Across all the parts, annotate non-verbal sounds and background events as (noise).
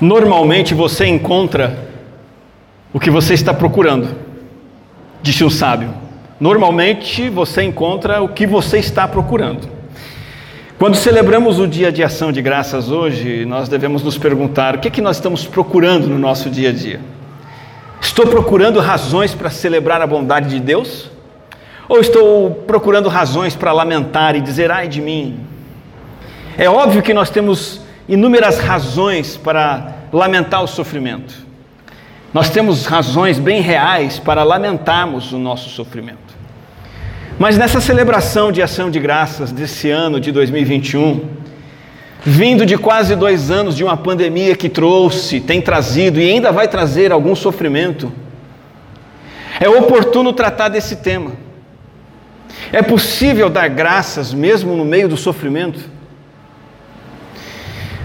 Normalmente você encontra o que você está procurando, disse um sábio. Normalmente você encontra o que você está procurando. Quando celebramos o dia de ação de graças hoje, nós devemos nos perguntar o que é que nós estamos procurando no nosso dia a dia. Estou procurando razões para celebrar a bondade de Deus? Ou estou procurando razões para lamentar e dizer ai de mim? É óbvio que nós temos inúmeras razões para lamentar o sofrimento. Nós temos razões bem reais para lamentarmos o nosso sofrimento. Mas nessa celebração de ação de graças desse ano de 2021, vindo de quase dois anos de uma pandemia que trouxe, tem trazido e ainda vai trazer algum sofrimento, é oportuno tratar desse tema. É possível dar graças mesmo no meio do sofrimento?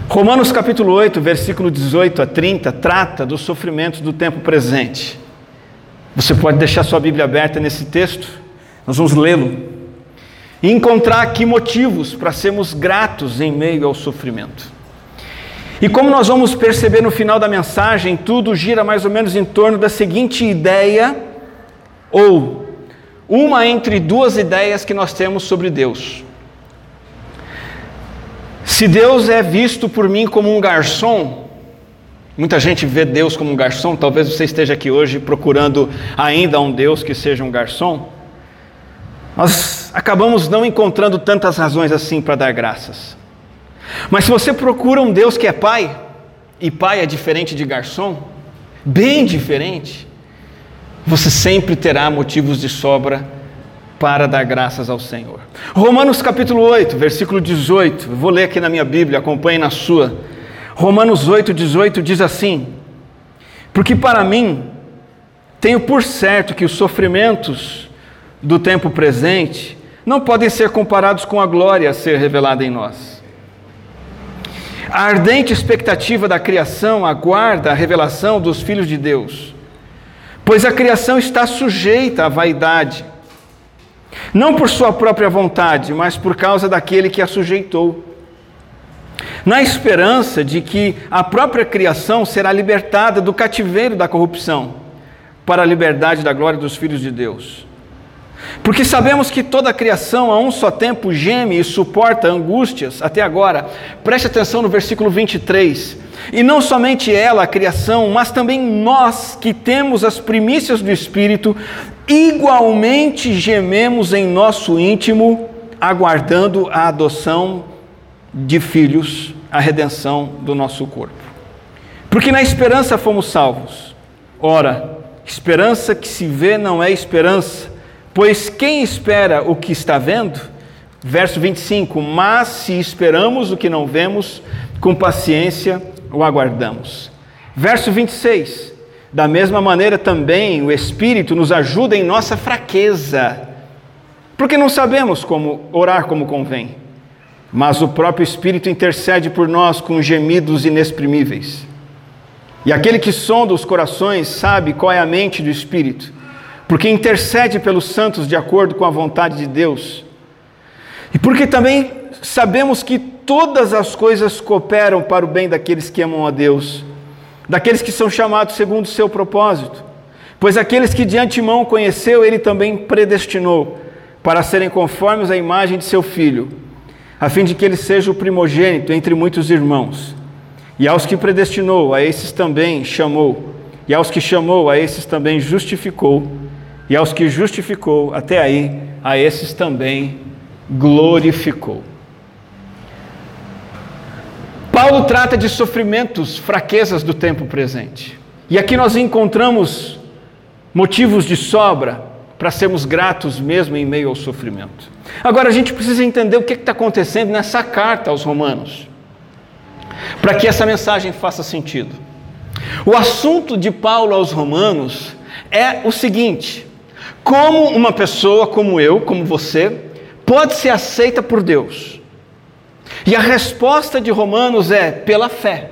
Romanos capítulo 8, versículo 18 a 30, trata dos sofrimentos do tempo presente. Você pode deixar sua Bíblia aberta nesse texto, nós vamos lê-lo e encontrar aqui motivos para sermos gratos em meio ao sofrimento. E como nós vamos perceber no final da mensagem, tudo gira mais ou menos em torno da seguinte ideia, ou uma entre duas ideias que nós temos sobre Deus. Se Deus é visto por mim como um garçom, muita gente vê Deus como um garçom, talvez você esteja aqui hoje procurando ainda um Deus que seja um garçom. Nós acabamos não encontrando tantas razões assim para dar graças. Mas se você procura um Deus que é pai, e pai é diferente de garçom, bem diferente, você sempre terá motivos de sobra para dar graças ao Senhor. Romanos capítulo 8, versículo 18, vou ler aqui na minha Bíblia, acompanhe na sua. Romanos 8, 18 diz assim: Porque para mim, tenho por certo que os sofrimentos do tempo presente não podem ser comparados com a glória a ser revelada em nós. A ardente expectativa da criação aguarda a revelação dos filhos de Deus, pois a criação está sujeita à vaidade não por sua própria vontade, mas por causa daquele que a sujeitou. Na esperança de que a própria criação será libertada do cativeiro da corrupção, para a liberdade da glória dos filhos de Deus. Porque sabemos que toda a criação a um só tempo geme e suporta angústias até agora. Preste atenção no versículo 23. E não somente ela, a criação, mas também nós que temos as primícias do Espírito, igualmente gememos em nosso íntimo, aguardando a adoção de filhos, a redenção do nosso corpo. Porque na esperança fomos salvos. Ora, esperança que se vê não é esperança, pois quem espera o que está vendo? Verso 25: Mas se esperamos o que não vemos, com paciência o aguardamos. Verso 26: da mesma maneira também o Espírito nos ajuda em nossa fraqueza, porque não sabemos como orar como convém, mas o próprio Espírito intercede por nós com gemidos inexprimíveis. E aquele que sonda os corações sabe qual é a mente do Espírito, porque intercede pelos santos de acordo com a vontade de Deus. E porque também sabemos que todas as coisas cooperam para o bem daqueles que amam a Deus daqueles que são chamados segundo o seu propósito. Pois aqueles que de antemão conheceu, ele também predestinou para serem conformes à imagem de seu filho, a fim de que ele seja o primogênito entre muitos irmãos. E aos que predestinou, a esses também chamou. E aos que chamou, a esses também justificou. E aos que justificou, até aí, a esses também glorificou. Paulo trata de sofrimentos, fraquezas do tempo presente. E aqui nós encontramos motivos de sobra para sermos gratos mesmo em meio ao sofrimento. Agora a gente precisa entender o que está acontecendo nessa carta aos Romanos, para que essa mensagem faça sentido. O assunto de Paulo aos Romanos é o seguinte: como uma pessoa como eu, como você, pode ser aceita por Deus? E a resposta de Romanos é pela fé.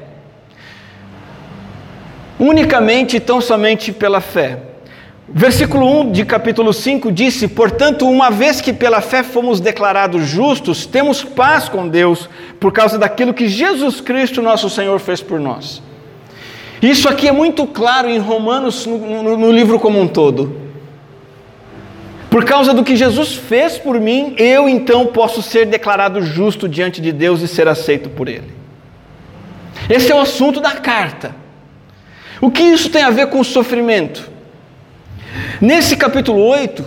Unicamente e tão somente pela fé. Versículo 1 de capítulo 5 disse: Portanto, uma vez que pela fé fomos declarados justos, temos paz com Deus por causa daquilo que Jesus Cristo, nosso Senhor, fez por nós. Isso aqui é muito claro em Romanos, no, no, no livro como um todo. Por causa do que Jesus fez por mim, eu então posso ser declarado justo diante de Deus e ser aceito por Ele. Esse é o assunto da carta. O que isso tem a ver com o sofrimento? Nesse capítulo 8,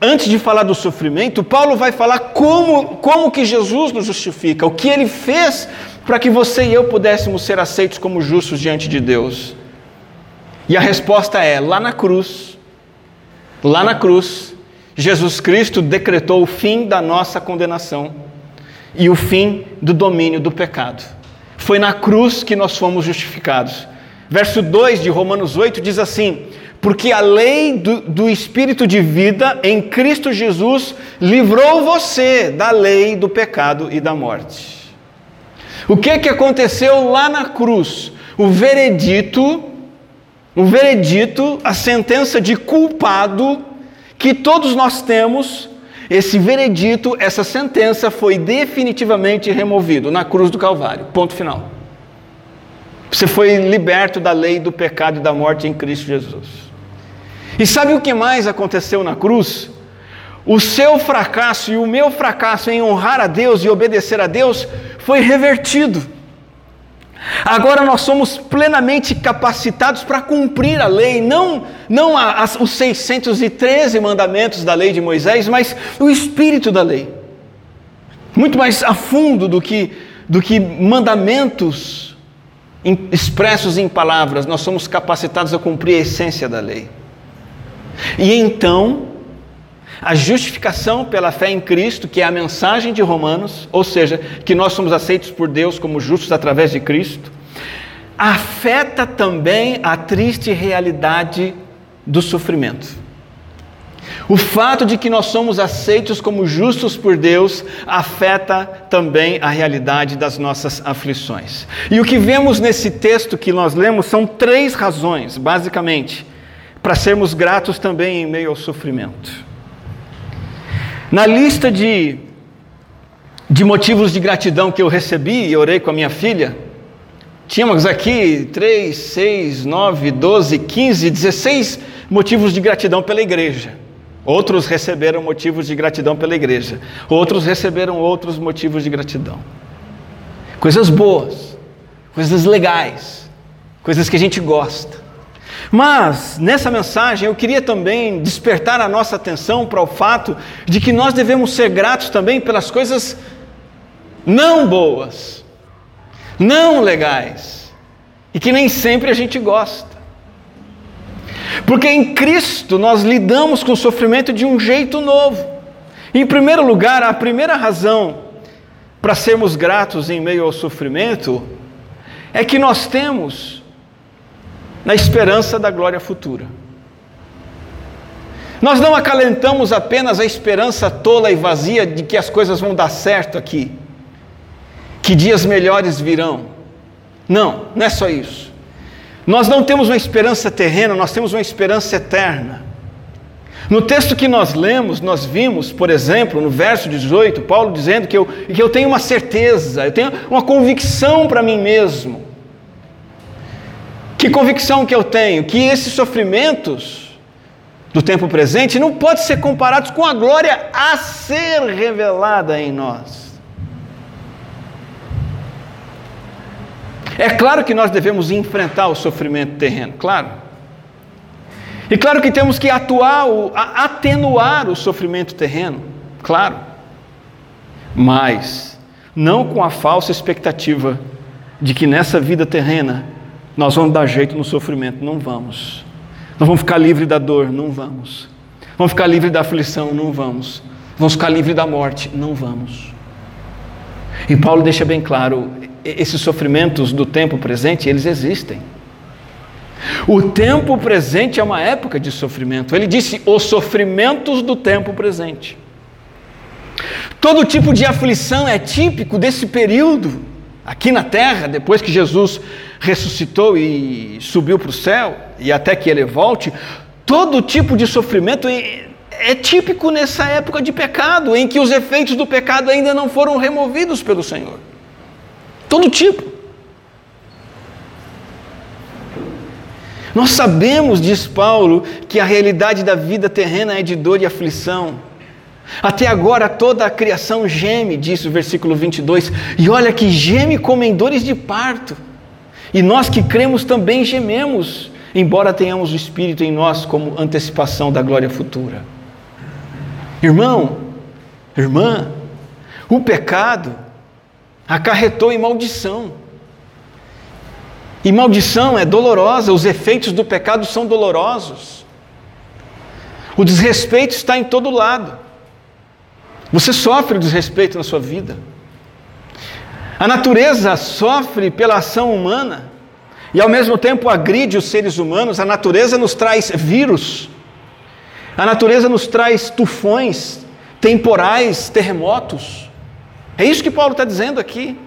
antes de falar do sofrimento, Paulo vai falar como, como que Jesus nos justifica, o que ele fez para que você e eu pudéssemos ser aceitos como justos diante de Deus. E a resposta é: lá na cruz, lá na cruz, Jesus Cristo decretou o fim da nossa condenação e o fim do domínio do pecado. Foi na cruz que nós fomos justificados. Verso 2 de Romanos 8 diz assim: Porque a lei do, do, Espírito de vida em Cristo Jesus livrou você da lei do pecado e da morte. O que, que aconteceu lá na cruz? O veredito, o veredito, a sentença de culpado que todos nós temos, esse veredito, essa sentença foi definitivamente removido na cruz do Calvário. Ponto final. Você foi liberto da lei do pecado e da morte em Cristo Jesus. E sabe o que mais aconteceu na cruz? O seu fracasso e o meu fracasso em honrar a Deus e obedecer a Deus foi revertido. Agora nós somos plenamente capacitados para cumprir a lei, não, não a, a, os 613 mandamentos da lei de Moisés, mas o espírito da lei. Muito mais a fundo do que, do que mandamentos expressos em palavras, nós somos capacitados a cumprir a essência da lei. E então, a justificação pela fé em Cristo, que é a mensagem de Romanos, ou seja, que nós somos aceitos por Deus como justos através de Cristo, afeta também a triste realidade do sofrimento. O fato de que nós somos aceitos como justos por Deus afeta também a realidade das nossas aflições. E o que vemos nesse texto que nós lemos são três razões, basicamente, para sermos gratos também em meio ao sofrimento. Na lista de, de motivos de gratidão que eu recebi e orei com a minha filha, tínhamos aqui 3, 6, 9, 12, 15, 16 motivos de gratidão pela igreja. Outros receberam motivos de gratidão pela igreja. Outros receberam outros motivos de gratidão. Coisas boas, coisas legais, coisas que a gente gosta. Mas nessa mensagem eu queria também despertar a nossa atenção para o fato de que nós devemos ser gratos também pelas coisas não boas, não legais, e que nem sempre a gente gosta. Porque em Cristo nós lidamos com o sofrimento de um jeito novo. Em primeiro lugar, a primeira razão para sermos gratos em meio ao sofrimento é que nós temos na esperança da glória futura. Nós não acalentamos apenas a esperança tola e vazia de que as coisas vão dar certo aqui, que dias melhores virão. Não, não é só isso. Nós não temos uma esperança terrena, nós temos uma esperança eterna. No texto que nós lemos, nós vimos, por exemplo, no verso 18, Paulo dizendo que eu, que eu tenho uma certeza, eu tenho uma convicção para mim mesmo que convicção que eu tenho? Que esses sofrimentos do tempo presente não podem ser comparados com a glória a ser revelada em nós. É claro que nós devemos enfrentar o sofrimento terreno, claro. E claro que temos que atuar, atenuar o sofrimento terreno, claro. Mas não com a falsa expectativa de que nessa vida terrena nós vamos dar jeito no sofrimento, não vamos. Nós vamos ficar livre da dor, não vamos. Vamos ficar livre da aflição, não vamos. Vamos ficar livre da morte, não vamos. E Paulo deixa bem claro, esses sofrimentos do tempo presente, eles existem. O tempo presente é uma época de sofrimento. Ele disse: os sofrimentos do tempo presente. Todo tipo de aflição é típico desse período aqui na terra, depois que Jesus ressuscitou e subiu para o céu, e até que ele volte, todo tipo de sofrimento é típico nessa época de pecado, em que os efeitos do pecado ainda não foram removidos pelo Senhor. Todo tipo. Nós sabemos, diz Paulo, que a realidade da vida terrena é de dor e aflição. Até agora toda a criação geme, diz o versículo 22, e olha que geme como em dores de parto. E nós que cremos também gememos, embora tenhamos o Espírito em nós como antecipação da glória futura. Irmão, irmã, o pecado acarretou em maldição. E maldição é dolorosa, os efeitos do pecado são dolorosos. O desrespeito está em todo lado. Você sofre o desrespeito na sua vida. A natureza sofre pela ação humana e ao mesmo tempo agride os seres humanos. A natureza nos traz vírus, a natureza nos traz tufões, temporais, terremotos. É isso que Paulo está dizendo aqui.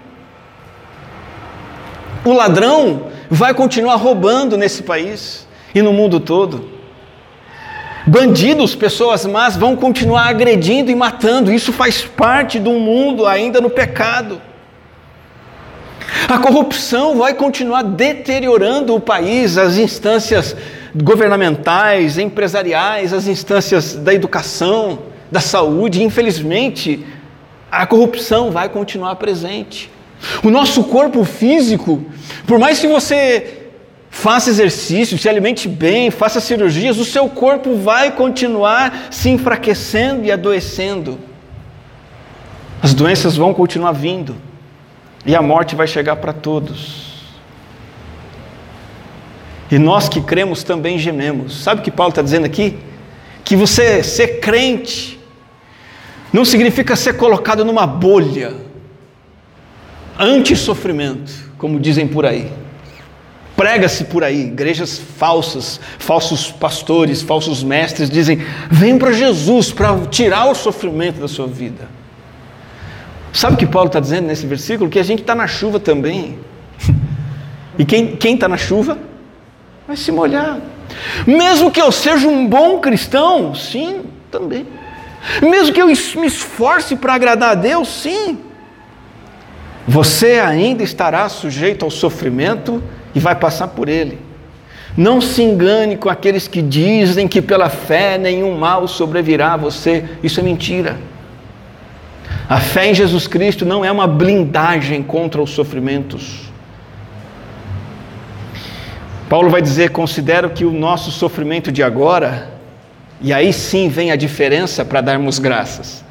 O ladrão vai continuar roubando nesse país e no mundo todo. Bandidos, pessoas más, vão continuar agredindo e matando. Isso faz parte do mundo ainda no pecado. A corrupção vai continuar deteriorando o país, as instâncias governamentais, empresariais, as instâncias da educação, da saúde. Infelizmente, a corrupção vai continuar presente. O nosso corpo físico, por mais que você faça exercício, se alimente bem, faça cirurgias, o seu corpo vai continuar se enfraquecendo e adoecendo. As doenças vão continuar vindo e a morte vai chegar para todos. E nós que cremos também gememos. Sabe o que Paulo está dizendo aqui? Que você ser crente não significa ser colocado numa bolha anti-sofrimento, como dizem por aí. Prega-se por aí, igrejas falsas, falsos pastores, falsos mestres dizem: vem para Jesus para tirar o sofrimento da sua vida. Sabe o que Paulo está dizendo nesse versículo? Que a gente está na chuva também. E quem está na chuva vai se molhar. Mesmo que eu seja um bom cristão, sim, também. Mesmo que eu me esforce para agradar a Deus, sim. Você ainda estará sujeito ao sofrimento e vai passar por ele. Não se engane com aqueles que dizem que pela fé nenhum mal sobrevirá a você. Isso é mentira. A fé em Jesus Cristo não é uma blindagem contra os sofrimentos. Paulo vai dizer: considero que o nosso sofrimento de agora, e aí sim vem a diferença para darmos graças.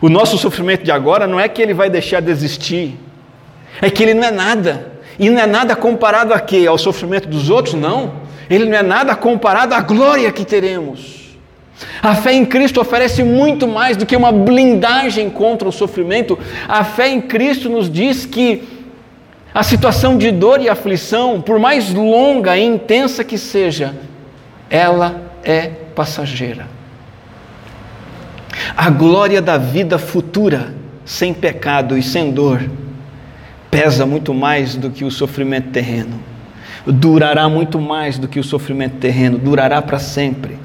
O nosso sofrimento de agora não é que ele vai deixar de existir, é que ele não é nada. E não é nada comparado a quê? Ao sofrimento dos outros? Não. Ele não é nada comparado à glória que teremos. A fé em Cristo oferece muito mais do que uma blindagem contra o sofrimento. A fé em Cristo nos diz que a situação de dor e aflição, por mais longa e intensa que seja, ela é passageira. A glória da vida futura, sem pecado e sem dor, pesa muito mais do que o sofrimento terreno, durará muito mais do que o sofrimento terreno, durará para sempre.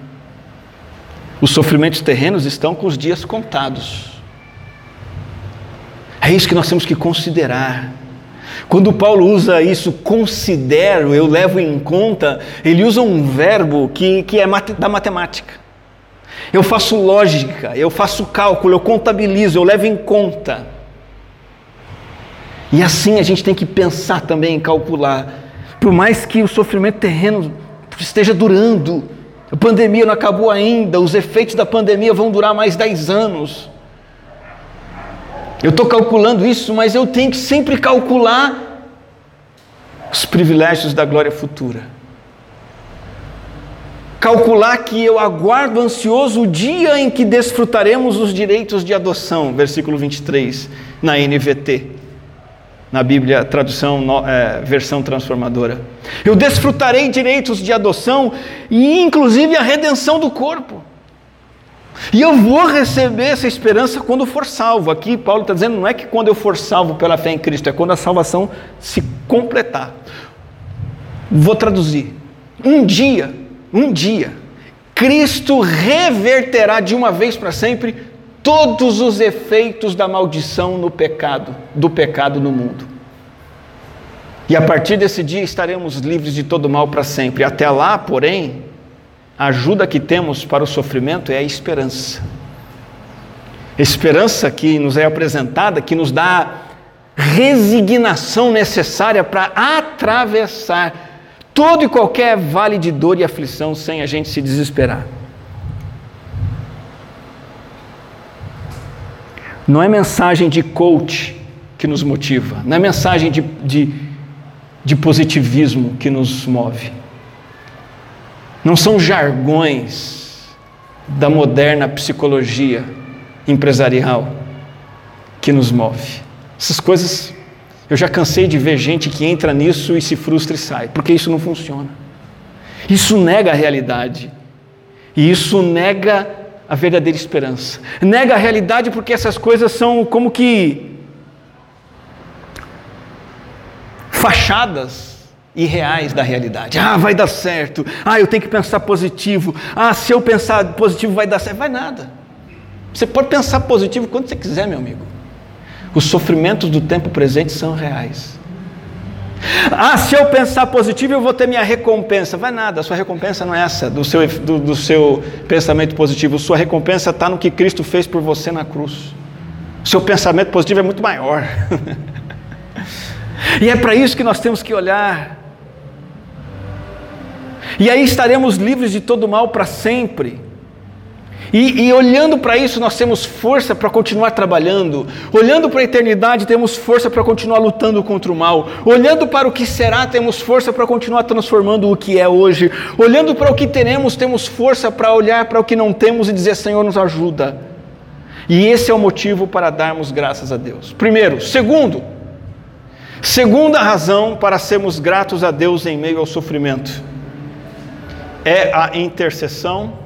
Os sofrimentos terrenos estão com os dias contados. É isso que nós temos que considerar. Quando Paulo usa isso, considero, eu levo em conta, ele usa um verbo que, que é da matemática. Eu faço lógica, eu faço cálculo, eu contabilizo, eu levo em conta. E assim a gente tem que pensar também em calcular. Por mais que o sofrimento terreno esteja durando, a pandemia não acabou ainda, os efeitos da pandemia vão durar mais 10 anos. Eu estou calculando isso, mas eu tenho que sempre calcular os privilégios da glória futura. Calcular que eu aguardo ansioso o dia em que desfrutaremos os direitos de adoção, versículo 23, na NVT na Bíblia, tradução, é, versão transformadora. Eu desfrutarei direitos de adoção e, inclusive, a redenção do corpo. E eu vou receber essa esperança quando for salvo. Aqui, Paulo está dizendo, não é que quando eu for salvo pela fé em Cristo, é quando a salvação se completar. Vou traduzir. Um dia, um dia, Cristo reverterá de uma vez para sempre todos os efeitos da maldição no pecado, do pecado no mundo. E a partir desse dia estaremos livres de todo mal para sempre. Até lá, porém, a ajuda que temos para o sofrimento é a esperança. Esperança que nos é apresentada, que nos dá resignação necessária para atravessar todo e qualquer vale de dor e aflição sem a gente se desesperar. Não é mensagem de coach que nos motiva, não é mensagem de, de, de positivismo que nos move. Não são jargões da moderna psicologia empresarial que nos move. Essas coisas, eu já cansei de ver gente que entra nisso e se frustra e sai, porque isso não funciona. Isso nega a realidade. E isso nega a verdadeira esperança. Nega a realidade porque essas coisas são como que fachadas irreais da realidade. Ah, vai dar certo. Ah, eu tenho que pensar positivo. Ah, se eu pensar positivo vai dar certo. Vai nada. Você pode pensar positivo quando você quiser, meu amigo. Os sofrimentos do tempo presente são reais. Ah, se eu pensar positivo, eu vou ter minha recompensa. Vai nada, a sua recompensa não é essa, do seu, do, do seu pensamento positivo. Sua recompensa está no que Cristo fez por você na cruz. Seu pensamento positivo é muito maior. (laughs) e é para isso que nós temos que olhar. E aí estaremos livres de todo mal para sempre. E, e olhando para isso, nós temos força para continuar trabalhando. Olhando para a eternidade, temos força para continuar lutando contra o mal. Olhando para o que será, temos força para continuar transformando o que é hoje. Olhando para o que teremos, temos força para olhar para o que não temos e dizer: Senhor, nos ajuda. E esse é o motivo para darmos graças a Deus. Primeiro. Segundo, segunda razão para sermos gratos a Deus em meio ao sofrimento é a intercessão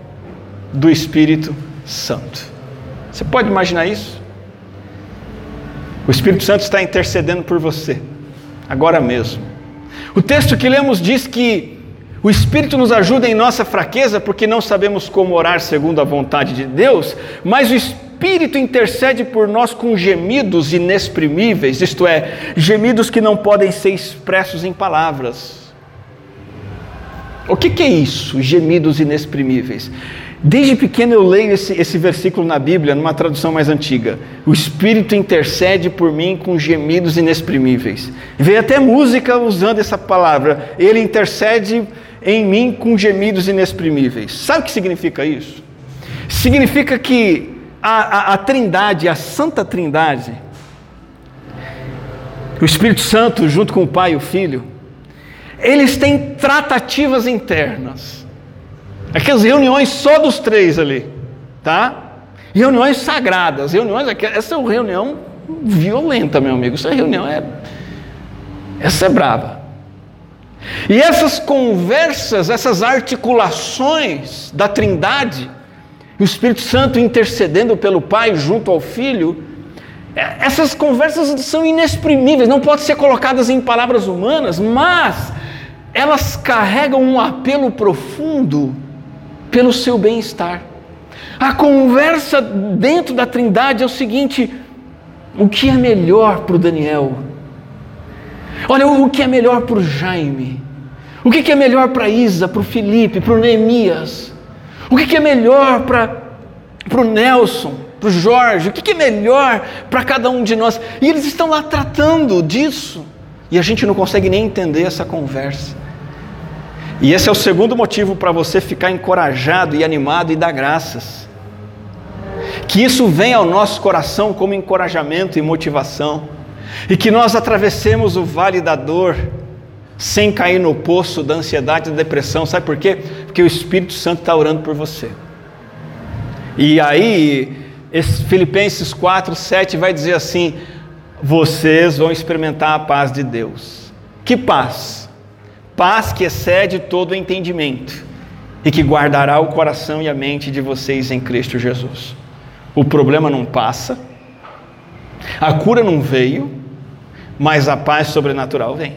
do Espírito Santo. Você pode imaginar isso? O Espírito Santo está intercedendo por você, agora mesmo. O texto que lemos diz que o Espírito nos ajuda em nossa fraqueza, porque não sabemos como orar segundo a vontade de Deus, mas o Espírito intercede por nós com gemidos inexprimíveis, isto é, gemidos que não podem ser expressos em palavras. O que, que é isso, gemidos inexprimíveis? Desde pequeno eu leio esse, esse versículo na Bíblia, numa tradução mais antiga. O Espírito intercede por mim com gemidos inexprimíveis. Veio até música usando essa palavra. Ele intercede em mim com gemidos inexprimíveis. Sabe o que significa isso? Significa que a, a, a Trindade, a Santa Trindade, o Espírito Santo, junto com o Pai e o Filho, eles têm tratativas internas Aquelas reuniões só dos três ali, tá? Reuniões sagradas, reuniões, essa é uma reunião violenta, meu amigo. Essa reunião é, essa é brava. E essas conversas, essas articulações da Trindade, o Espírito Santo intercedendo pelo Pai junto ao Filho, é, essas conversas são inexprimíveis, não podem ser colocadas em palavras humanas, mas elas carregam um apelo profundo pelo seu bem-estar. A conversa dentro da Trindade é o seguinte: o que é melhor para o Daniel? Olha, o que é melhor para o Jaime? O que é melhor para Isa, para o Felipe, para o Neemias? O que é melhor para, o Nelson, para o Jorge? O que é melhor para cada um de nós? E eles estão lá tratando disso. E a gente não consegue nem entender essa conversa. E esse é o segundo motivo para você ficar encorajado e animado e dar graças. Que isso venha ao nosso coração como encorajamento e motivação, e que nós atravessemos o vale da dor sem cair no poço da ansiedade e da depressão. Sabe por quê? Porque o Espírito Santo está orando por você. E aí, Filipenses 4, 7 vai dizer assim: vocês vão experimentar a paz de Deus. Que paz? Paz que excede todo o entendimento e que guardará o coração e a mente de vocês em Cristo Jesus. O problema não passa, a cura não veio, mas a paz sobrenatural vem.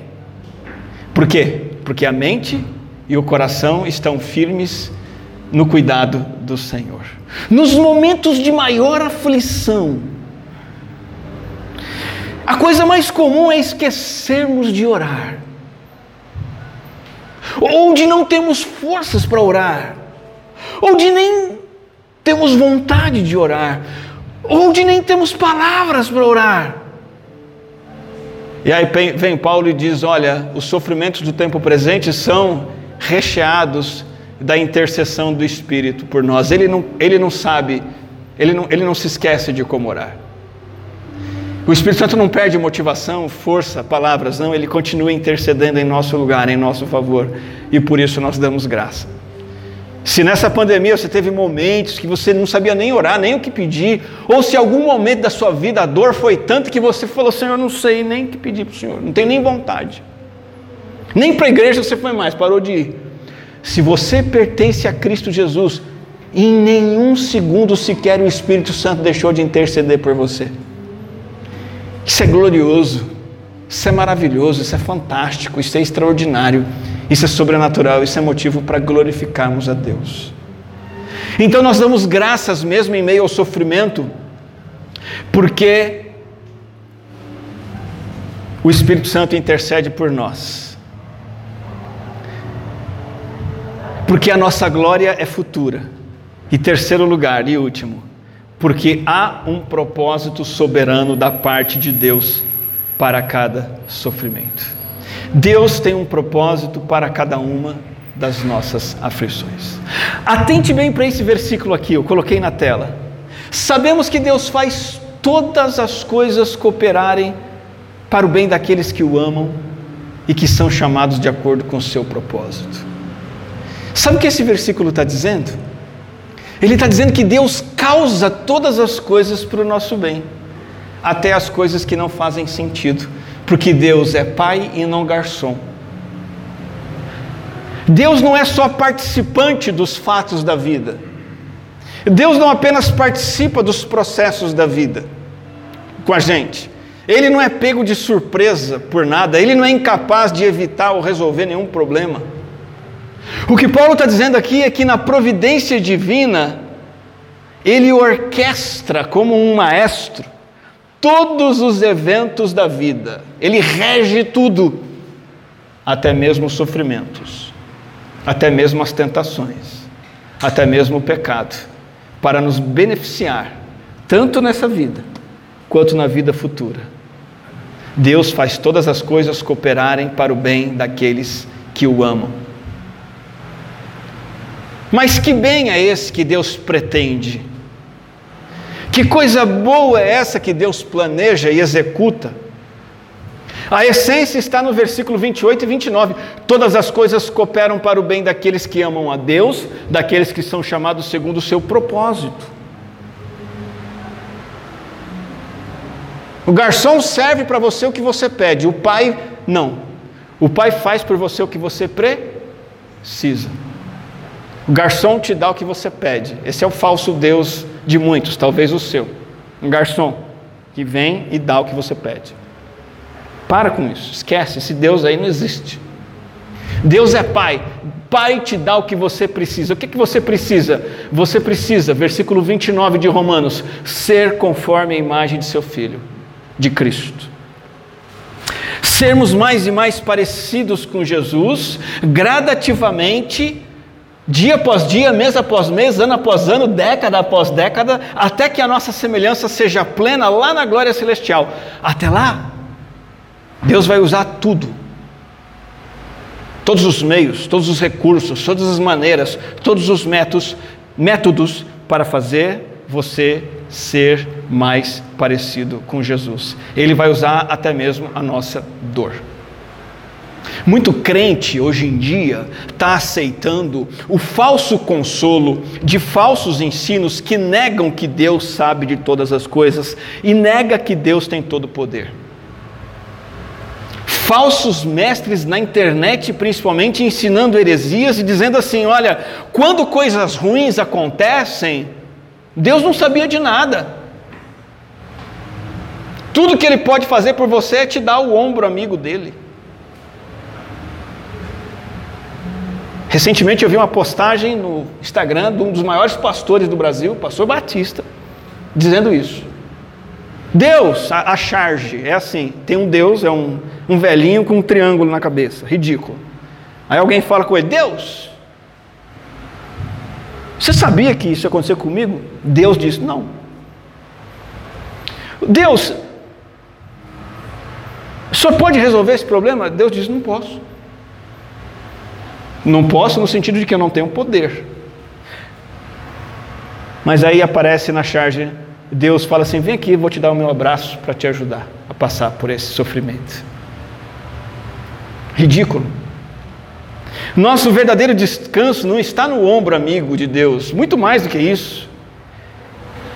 Por quê? Porque a mente e o coração estão firmes no cuidado do Senhor. Nos momentos de maior aflição, a coisa mais comum é esquecermos de orar. Ou de não temos forças para orar, ou de nem temos vontade de orar, ou de nem temos palavras para orar. E aí vem Paulo e diz: Olha, os sofrimentos do tempo presente são recheados da intercessão do Espírito por nós. Ele não, ele não sabe, ele não, ele não se esquece de como orar. O Espírito Santo não perde motivação, força, palavras, não, ele continua intercedendo em nosso lugar, em nosso favor, e por isso nós damos graça. Se nessa pandemia você teve momentos que você não sabia nem orar, nem o que pedir, ou se algum momento da sua vida a dor foi tanto que você falou, Senhor, não sei nem o que pedir para o Senhor, não tenho nem vontade. Nem para a igreja você foi mais, parou de ir. Se você pertence a Cristo Jesus, em nenhum segundo sequer o Espírito Santo deixou de interceder por você. Isso é glorioso, isso é maravilhoso, isso é fantástico, isso é extraordinário, isso é sobrenatural, isso é motivo para glorificarmos a Deus. Então nós damos graças mesmo em meio ao sofrimento, porque o Espírito Santo intercede por nós. Porque a nossa glória é futura. E terceiro lugar e último, porque há um propósito soberano da parte de Deus para cada sofrimento. Deus tem um propósito para cada uma das nossas aflições. Atente bem para esse versículo aqui, eu coloquei na tela. Sabemos que Deus faz todas as coisas cooperarem para o bem daqueles que o amam e que são chamados de acordo com o seu propósito. Sabe o que esse versículo está dizendo? Ele está dizendo que Deus causa todas as coisas para o nosso bem, até as coisas que não fazem sentido, porque Deus é Pai e não garçom. Deus não é só participante dos fatos da vida. Deus não apenas participa dos processos da vida com a gente. Ele não é pego de surpresa por nada, ele não é incapaz de evitar ou resolver nenhum problema. O que Paulo está dizendo aqui é que na providência divina, ele orquestra como um maestro todos os eventos da vida, ele rege tudo, até mesmo os sofrimentos, até mesmo as tentações, até mesmo o pecado, para nos beneficiar, tanto nessa vida quanto na vida futura. Deus faz todas as coisas cooperarem para o bem daqueles que o amam. Mas que bem é esse que Deus pretende? Que coisa boa é essa que Deus planeja e executa? A essência está no versículo 28 e 29. Todas as coisas cooperam para o bem daqueles que amam a Deus, daqueles que são chamados segundo o seu propósito. O garçom serve para você o que você pede, o pai não. O pai faz por você o que você precisa. O garçom te dá o que você pede. Esse é o falso Deus de muitos, talvez o seu. Um garçom que vem e dá o que você pede. Para com isso, esquece, esse Deus aí não existe. Deus é Pai, Pai te dá o que você precisa. O que, que você precisa? Você precisa, versículo 29 de Romanos, ser conforme a imagem de seu Filho, de Cristo. Sermos mais e mais parecidos com Jesus, gradativamente, dia após dia, mês após mês, ano após ano, década após década, até que a nossa semelhança seja plena lá na glória celestial. Até lá, Deus vai usar tudo, todos os meios, todos os recursos, todas as maneiras, todos os métodos, métodos para fazer você ser mais parecido com Jesus. Ele vai usar até mesmo a nossa dor. Muito crente hoje em dia está aceitando o falso consolo de falsos ensinos que negam que Deus sabe de todas as coisas e nega que Deus tem todo o poder. Falsos mestres na internet, principalmente, ensinando heresias e dizendo assim: olha, quando coisas ruins acontecem, Deus não sabia de nada. Tudo que Ele pode fazer por você é te dar o ombro amigo dele. Recentemente eu vi uma postagem no Instagram de um dos maiores pastores do Brasil, pastor Batista, dizendo isso. Deus, a, a charge, é assim: tem um Deus, é um, um velhinho com um triângulo na cabeça, ridículo. Aí alguém fala com ele: Deus, você sabia que isso ia acontecer comigo? Deus diz: Não. Deus, o senhor pode resolver esse problema? Deus diz: Não posso. Não posso no sentido de que eu não tenho poder. Mas aí aparece na charge, Deus fala assim: Vem aqui, vou te dar o meu abraço para te ajudar a passar por esse sofrimento. Ridículo. Nosso verdadeiro descanso não está no ombro amigo de Deus, muito mais do que isso.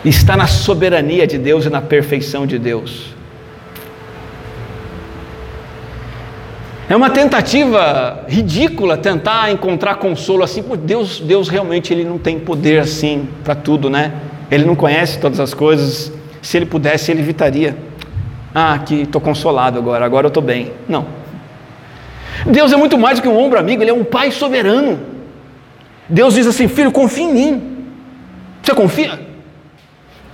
Está na soberania de Deus e na perfeição de Deus. É uma tentativa ridícula tentar encontrar consolo assim, por Deus, Deus realmente ele não tem poder assim para tudo, né? Ele não conhece todas as coisas. Se ele pudesse, ele evitaria. Ah, aqui estou consolado agora, agora eu estou bem. Não. Deus é muito mais do que um ombro amigo, Ele é um Pai soberano. Deus diz assim: Filho, confia em mim. Você confia?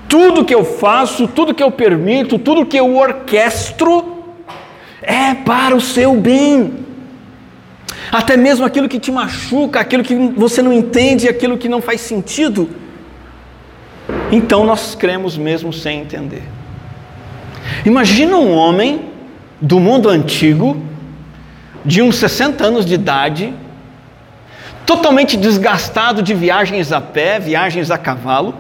Tudo que eu faço, tudo que eu permito, tudo que eu orquestro, é para o seu bem. Até mesmo aquilo que te machuca, aquilo que você não entende, aquilo que não faz sentido. Então nós cremos mesmo sem entender. Imagina um homem do mundo antigo de uns 60 anos de idade, totalmente desgastado de viagens a pé, viagens a cavalo,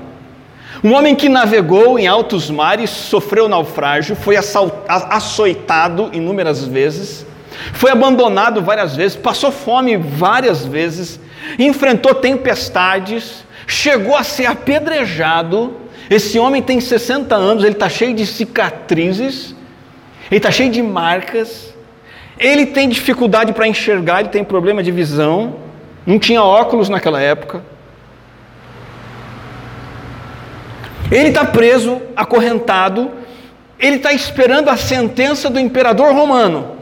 um homem que navegou em altos mares, sofreu naufrágio, foi açoitado inúmeras vezes, foi abandonado várias vezes, passou fome várias vezes, enfrentou tempestades, chegou a ser apedrejado. Esse homem tem 60 anos, ele está cheio de cicatrizes, ele está cheio de marcas, ele tem dificuldade para enxergar, ele tem problema de visão, não tinha óculos naquela época. Ele está preso, acorrentado, ele está esperando a sentença do imperador romano.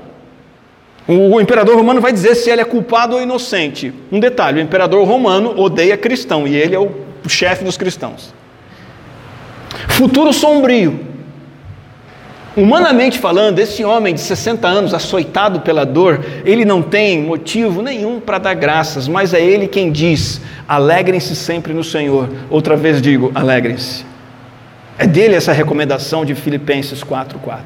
O imperador romano vai dizer se ele é culpado ou inocente. Um detalhe: o imperador romano odeia cristão e ele é o chefe dos cristãos. Futuro sombrio. Humanamente falando, esse homem de 60 anos, açoitado pela dor, ele não tem motivo nenhum para dar graças, mas é ele quem diz: alegrem-se sempre no Senhor. Outra vez digo: alegrem-se. É dele essa recomendação de Filipenses 4,4.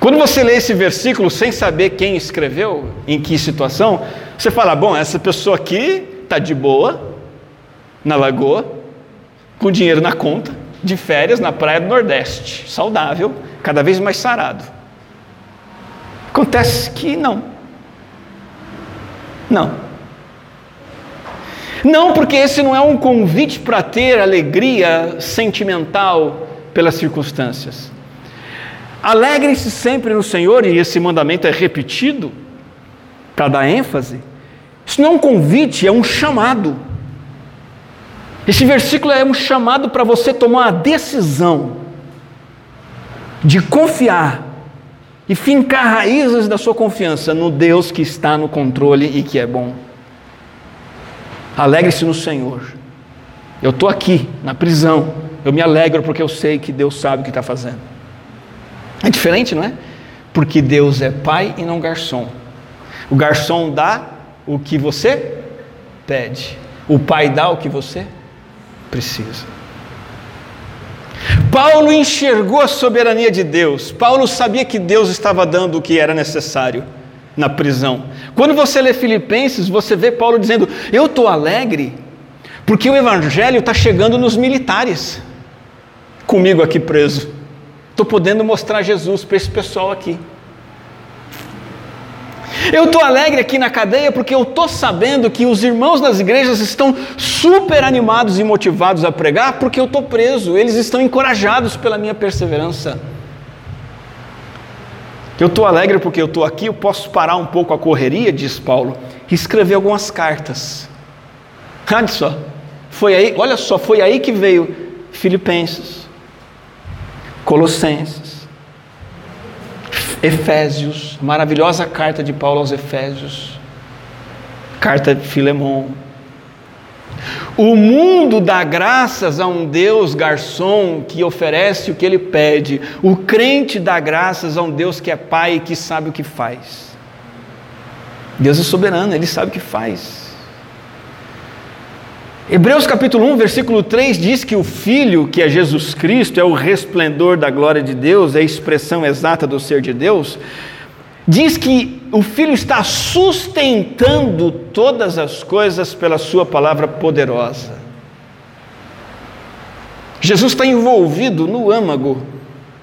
Quando você lê esse versículo sem saber quem escreveu, em que situação, você fala: bom, essa pessoa aqui está de boa, na lagoa, com dinheiro na conta de férias na praia do Nordeste, saudável, cada vez mais sarado. Acontece que não. Não. Não, porque esse não é um convite para ter alegria sentimental pelas circunstâncias. Alegre-se sempre no Senhor, e esse mandamento é repetido para dar ênfase. Isso não é um convite, é um chamado. Esse versículo é um chamado para você tomar a decisão de confiar e fincar raízes da sua confiança no Deus que está no controle e que é bom. Alegre-se no Senhor. Eu estou aqui na prisão, eu me alegro porque eu sei que Deus sabe o que está fazendo. É diferente, não é? Porque Deus é pai e não garçom. O garçom dá o que você pede, o pai dá o que você precisa. Paulo enxergou a soberania de Deus. Paulo sabia que Deus estava dando o que era necessário na prisão. Quando você lê Filipenses, você vê Paulo dizendo: Eu estou alegre porque o Evangelho está chegando nos militares, comigo aqui preso. Estou podendo mostrar Jesus para esse pessoal aqui. Eu estou alegre aqui na cadeia porque eu estou sabendo que os irmãos das igrejas estão super animados e motivados a pregar porque eu estou preso, eles estão encorajados pela minha perseverança. Eu estou alegre porque eu estou aqui, eu posso parar um pouco a correria, diz Paulo, e escrever algumas cartas. (laughs) Olha só, foi aí, olha só, foi aí que veio Filipenses, Colossenses, Efésios, maravilhosa carta de Paulo aos Efésios, carta de Filemão. O mundo dá graças a um Deus garçom que oferece o que ele pede. O crente dá graças a um Deus que é pai e que sabe o que faz. Deus é soberano, Ele sabe o que faz. Hebreus capítulo 1, versículo 3 diz que o Filho, que é Jesus Cristo, é o resplendor da glória de Deus, é a expressão exata do ser de Deus. Diz que o Filho está sustentando todas as coisas pela Sua palavra poderosa. Jesus está envolvido no âmago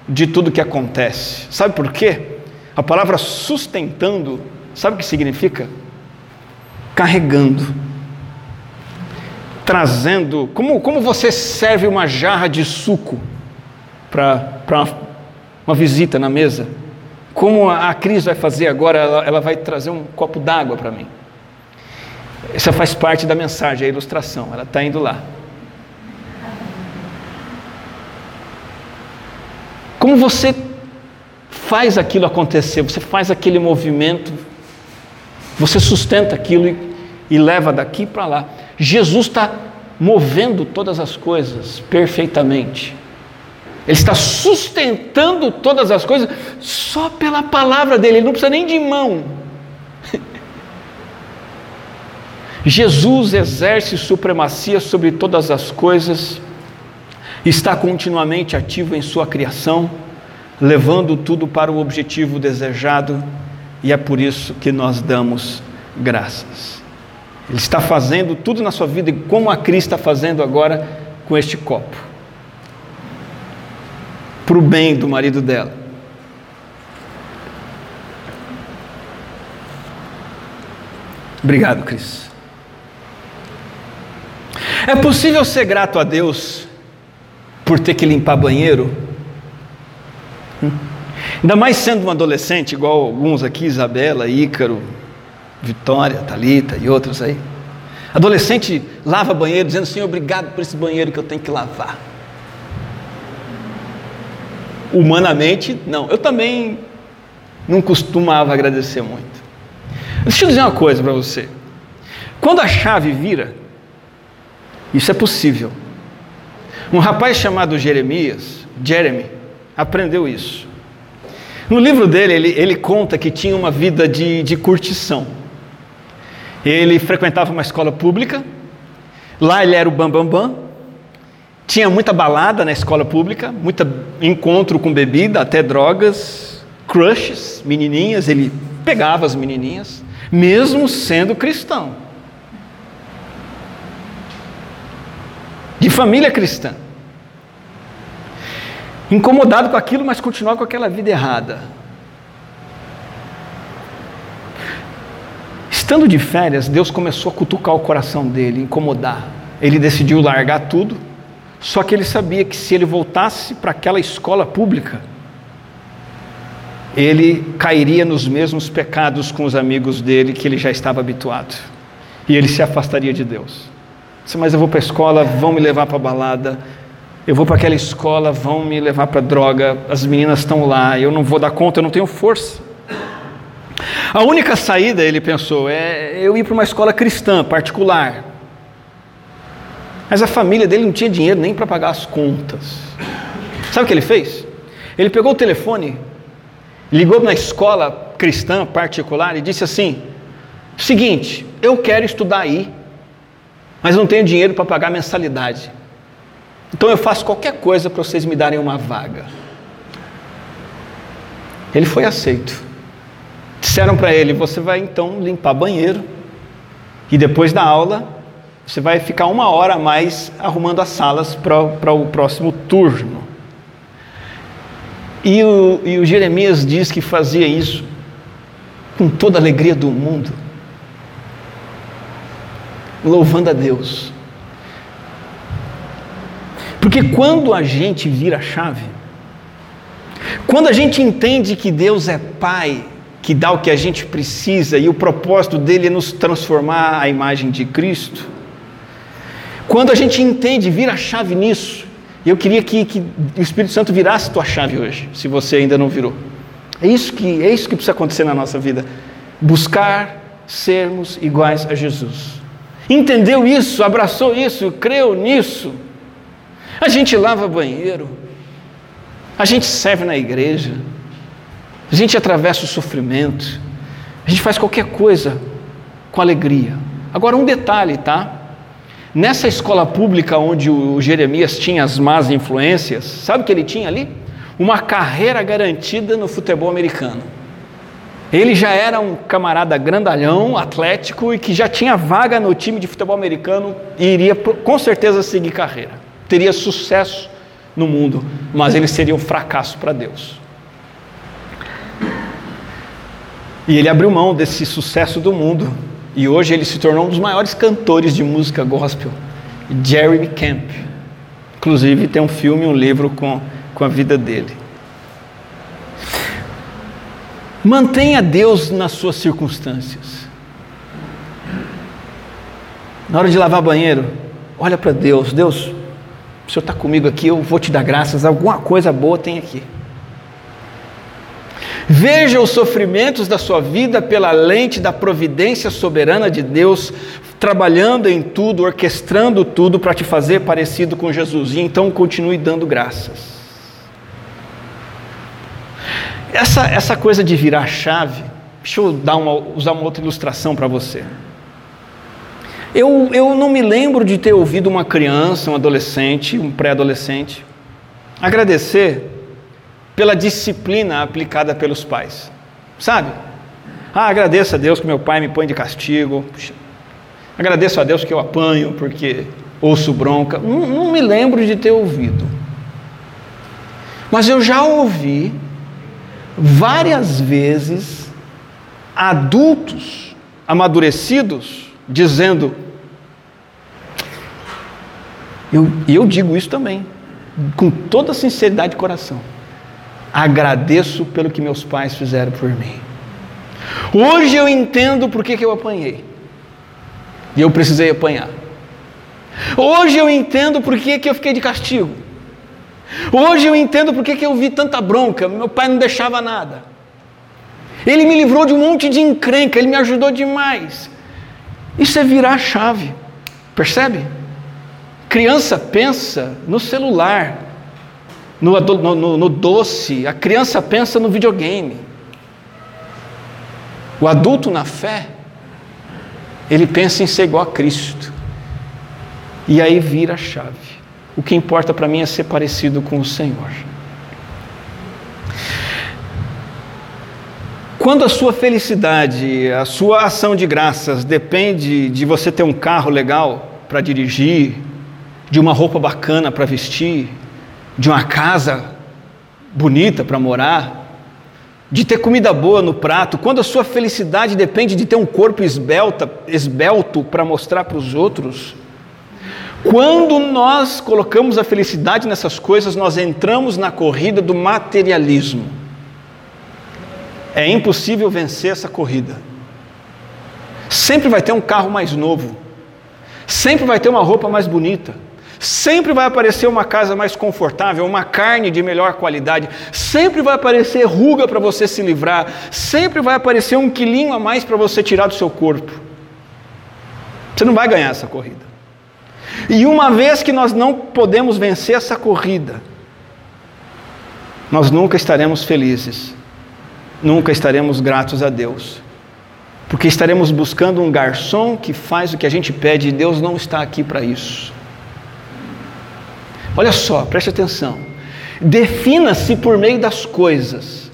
de tudo que acontece. Sabe por quê? A palavra sustentando, sabe o que significa? Carregando, trazendo. Como, como você serve uma jarra de suco para uma visita na mesa? Como a Cris vai fazer agora? Ela, ela vai trazer um copo d'água para mim. Essa faz parte da mensagem, a ilustração. Ela está indo lá. Como você faz aquilo acontecer, você faz aquele movimento, você sustenta aquilo e, e leva daqui para lá. Jesus está movendo todas as coisas perfeitamente. Ele está sustentando todas as coisas só pela palavra dele, ele não precisa nem de mão. (laughs) Jesus exerce supremacia sobre todas as coisas está continuamente ativo em sua criação, levando tudo para o objetivo desejado, e é por isso que nós damos graças. Ele está fazendo tudo na sua vida, como a Cris está fazendo agora com este copo para o bem do marido dela. Obrigado, Cris. É possível ser grato a Deus por ter que limpar banheiro. Hum? Ainda mais sendo um adolescente, igual alguns aqui, Isabela, Ícaro, Vitória, Talita e outros aí. Adolescente lava banheiro dizendo, Senhor, obrigado por esse banheiro que eu tenho que lavar. Humanamente, não. Eu também não costumava agradecer muito. Deixa eu dizer uma coisa para você. Quando a chave vira, isso é possível. Um rapaz chamado Jeremias, Jeremy, aprendeu isso. No livro dele, ele, ele conta que tinha uma vida de, de curtição. Ele frequentava uma escola pública, lá ele era o bambambam, bam, bam, tinha muita balada na escola pública, muito encontro com bebida, até drogas, crushes, menininhas, ele pegava as menininhas, mesmo sendo cristão. De família cristã incomodado com aquilo, mas continuar com aquela vida errada. Estando de férias, Deus começou a cutucar o coração dele, incomodar. Ele decidiu largar tudo, só que ele sabia que se ele voltasse para aquela escola pública, ele cairia nos mesmos pecados com os amigos dele que ele já estava habituado. E ele se afastaria de Deus. Disse, mas eu vou para a escola, vão me levar para a balada, eu vou para aquela escola, vão me levar para droga, as meninas estão lá, eu não vou dar conta, eu não tenho força. A única saída, ele pensou, é eu ir para uma escola cristã, particular. Mas a família dele não tinha dinheiro nem para pagar as contas. Sabe o que ele fez? Ele pegou o telefone, ligou na escola cristã particular e disse assim: Seguinte, eu quero estudar aí, mas não tenho dinheiro para pagar mensalidade. Então eu faço qualquer coisa para vocês me darem uma vaga. Ele foi aceito. Disseram para ele: Você vai então limpar banheiro, e depois da aula, você vai ficar uma hora a mais arrumando as salas para o próximo turno. E o, e o Jeremias diz que fazia isso com toda a alegria do mundo, louvando a Deus. Porque quando a gente vira a chave, quando a gente entende que Deus é Pai, que dá o que a gente precisa e o propósito dele é nos transformar à imagem de Cristo, quando a gente entende, vira a chave nisso, eu queria que, que o Espírito Santo virasse tua chave hoje, se você ainda não virou. É isso que é isso que precisa acontecer na nossa vida. Buscar sermos iguais a Jesus. Entendeu isso, abraçou isso, creu nisso a gente lava banheiro, a gente serve na igreja, a gente atravessa o sofrimento, A gente faz qualquer coisa com alegria. Agora, um detalhe, tá? Nessa escola pública onde o Jeremias tinha as más influências, sabe o que ele tinha ali? Uma carreira garantida no futebol americano. Ele já era um camarada grandalhão, atlético e que já tinha vaga no time de futebol americano e iria com certeza seguir carreira. Teria sucesso no mundo, mas ele seria um fracasso para Deus. E ele abriu mão desse sucesso do mundo e hoje ele se tornou um dos maiores cantores de música gospel, Jeremy Camp. Inclusive tem um filme, um livro com, com a vida dele. Mantenha Deus nas suas circunstâncias. Na hora de lavar banheiro, olha para Deus. Deus, o Senhor está comigo aqui, eu vou te dar graças. Alguma coisa boa tem aqui. Veja os sofrimentos da sua vida pela lente da providência soberana de Deus, trabalhando em tudo, orquestrando tudo para te fazer parecido com Jesus. E então continue dando graças. Essa, essa coisa de virar chave, deixa eu dar uma, usar uma outra ilustração para você. Eu, eu não me lembro de ter ouvido uma criança, um adolescente, um pré-adolescente, agradecer pela disciplina aplicada pelos pais. Sabe? Ah, agradeço a Deus que meu pai me põe de castigo. Puxa, agradeço a Deus que eu apanho porque ouço bronca. Não, não me lembro de ter ouvido. Mas eu já ouvi várias vezes adultos amadurecidos dizendo, eu, e eu digo isso também, com toda sinceridade de coração agradeço pelo que meus pais fizeram por mim. Hoje eu entendo por que, que eu apanhei. E eu precisei apanhar. Hoje eu entendo por que, que eu fiquei de castigo. Hoje eu entendo por que, que eu vi tanta bronca. Meu pai não deixava nada. Ele me livrou de um monte de encrenca, ele me ajudou demais. Isso é virar a chave. Percebe? Criança pensa no celular, no, no, no doce, a criança pensa no videogame. O adulto na fé, ele pensa em ser igual a Cristo. E aí vira a chave. O que importa para mim é ser parecido com o Senhor. Quando a sua felicidade, a sua ação de graças depende de você ter um carro legal para dirigir, de uma roupa bacana para vestir, de uma casa bonita para morar, de ter comida boa no prato, quando a sua felicidade depende de ter um corpo esbelta, esbelto para mostrar para os outros, quando nós colocamos a felicidade nessas coisas, nós entramos na corrida do materialismo. É impossível vencer essa corrida. Sempre vai ter um carro mais novo, sempre vai ter uma roupa mais bonita Sempre vai aparecer uma casa mais confortável, uma carne de melhor qualidade. Sempre vai aparecer ruga para você se livrar. Sempre vai aparecer um quilinho a mais para você tirar do seu corpo. Você não vai ganhar essa corrida. E uma vez que nós não podemos vencer essa corrida, nós nunca estaremos felizes, nunca estaremos gratos a Deus, porque estaremos buscando um garçom que faz o que a gente pede e Deus não está aqui para isso. Olha só, preste atenção. Defina-se por meio das coisas.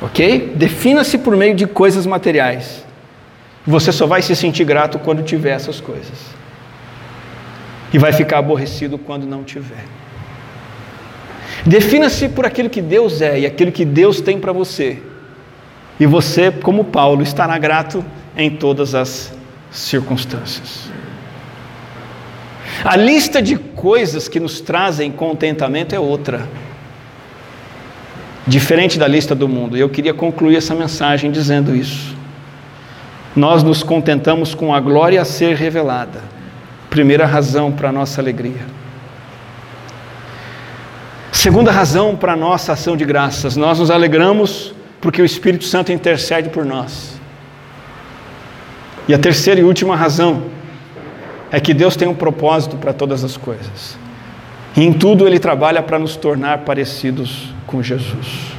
Ok? Defina-se por meio de coisas materiais. Você só vai se sentir grato quando tiver essas coisas. E vai ficar aborrecido quando não tiver. Defina-se por aquilo que Deus é e aquilo que Deus tem para você. E você, como Paulo, estará grato em todas as circunstâncias. A lista de coisas que nos trazem contentamento é outra. Diferente da lista do mundo. E eu queria concluir essa mensagem dizendo isso. Nós nos contentamos com a glória a ser revelada. Primeira razão para a nossa alegria. Segunda razão para a nossa ação de graças. Nós nos alegramos porque o Espírito Santo intercede por nós. E a terceira e última razão é que Deus tem um propósito para todas as coisas. E em tudo Ele trabalha para nos tornar parecidos com Jesus.